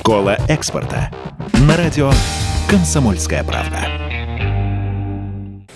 Школа экспорта. На радио «Комсомольская правда».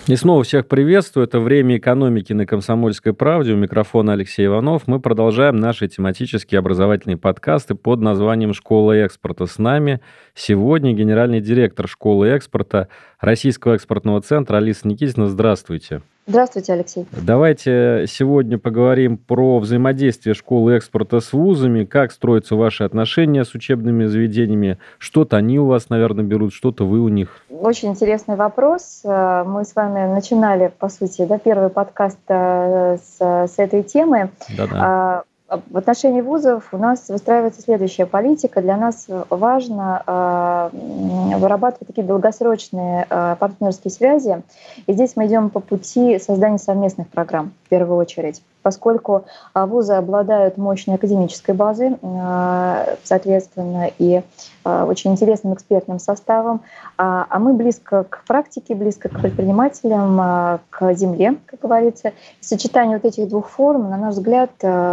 И снова всех приветствую. Это «Время экономики» на «Комсомольской правде». У микрофона Алексей Иванов. Мы продолжаем наши тематические образовательные подкасты под названием «Школа экспорта». С нами сегодня генеральный директор школы экспорта Российского экспортного центра Алиса Никитина. Здравствуйте. Здравствуйте, Алексей. Давайте сегодня поговорим про взаимодействие школы экспорта с вузами, как строятся ваши отношения с учебными заведениями, что-то они у вас, наверное, берут, что-то вы у них. Очень интересный вопрос. Э, мы с вами начинали, по сути, да, первый подкаст э, с, с этой темы. Да-да. А, в отношении вузов у нас выстраивается следующая политика. Для нас важно э, вырабатывать такие долгосрочные партнерские связи. И здесь мы идем по пути создания совместных программ в первую очередь поскольку а, вузы обладают мощной академической базой, а, соответственно, и а, очень интересным экспертным составом, а мы близко к практике, близко к предпринимателям, к земле, как говорится. Сочетание вот этих двух форм, на наш взгляд,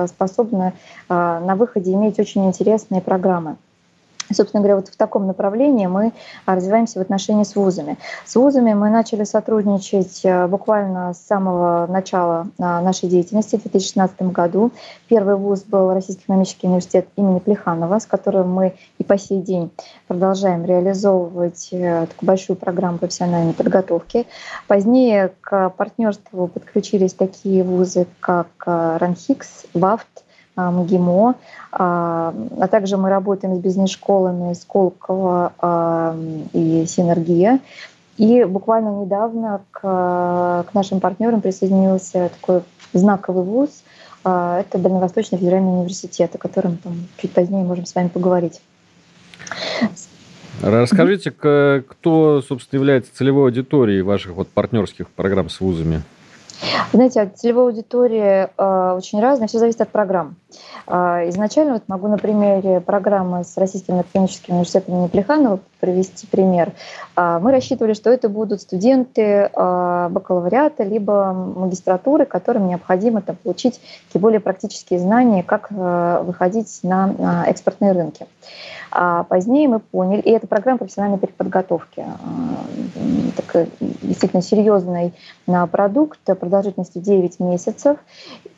способно на выходе иметь очень интересные программы. Собственно говоря, вот в таком направлении мы развиваемся в отношении с вузами. С вузами мы начали сотрудничать э, буквально с самого начала э, нашей деятельности в 2016 году. Первый вуз был Российский экономический университет имени Плеханова, с которым мы и по сей день продолжаем реализовывать э, такую большую программу профессиональной подготовки. Позднее к партнерству подключились такие вузы, как РАНХИКС, ВАФТ, а, МГИМО, а, а также мы работаем с бизнес-школами Сколково а, и Синергия. И буквально недавно к, к нашим партнерам присоединился такой знаковый вуз. Это Дальневосточный федеральный университет, о котором там, чуть позднее можем с вами поговорить. Расскажите, кто, собственно, является целевой аудиторией ваших вот партнерских программ с вузами? Знаете, целевая аудитория э, очень разная, все зависит от программ. Э, изначально вот могу на примере программы с Российским академическим университетом имени привести пример. Э, мы рассчитывали, что это будут студенты э, бакалавриата либо магистратуры, которым необходимо там, получить такие более практические знания, как э, выходить на, экспортные рынки. А позднее мы поняли, и это программа профессиональной переподготовки, э, такой действительно серьезный продукт продолжительностью 9 месяцев.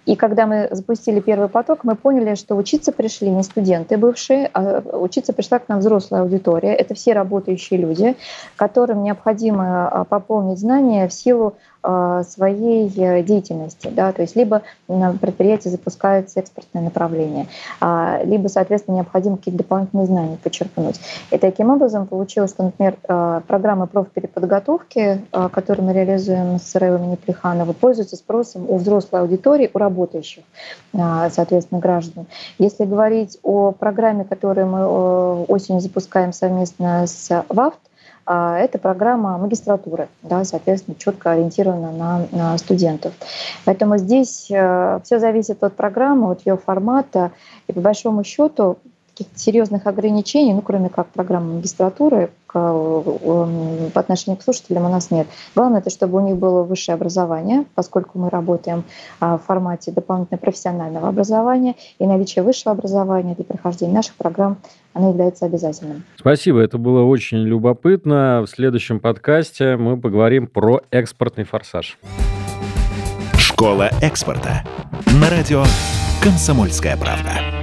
И когда мы запустили первый поток, мы поняли, что учиться пришли не студенты бывшие, а учиться пришла к нам взрослая аудитория. Это все работающие люди, которым необходимо а, пополнить знания в силу своей э, деятельности. Да? То есть либо на предприятии запускается экспортное направление, а, либо, соответственно, необходимо какие-то дополнительные знания почерпнуть. И таким образом получилось, что, например, программа профпереподготовки, которую мы реализуем с РЭО имени Плеханова, пользуется спросом у взрослой аудитории, у работающих, соответственно, граждан. Если говорить о программе, которую мы э, осенью запускаем совместно с ВАФТ, это программа магистратуры, да, соответственно, четко ориентирована на, на студентов. Поэтому здесь э, все зависит от программы, от ее формата. И по большому счету каких-то серьезных ограничений, ну, кроме как программы магистратуры, к, э, по отношению к слушателям у нас нет. Главное, это чтобы у них было высшее образование, поскольку мы работаем а, в формате дополнительного профессионального образования, и наличие высшего образования для прохождения наших программ оно является обязательным. Спасибо, это было очень любопытно. В следующем подкасте мы поговорим про экспортный форсаж. Школа экспорта. На радио «Комсомольская правда».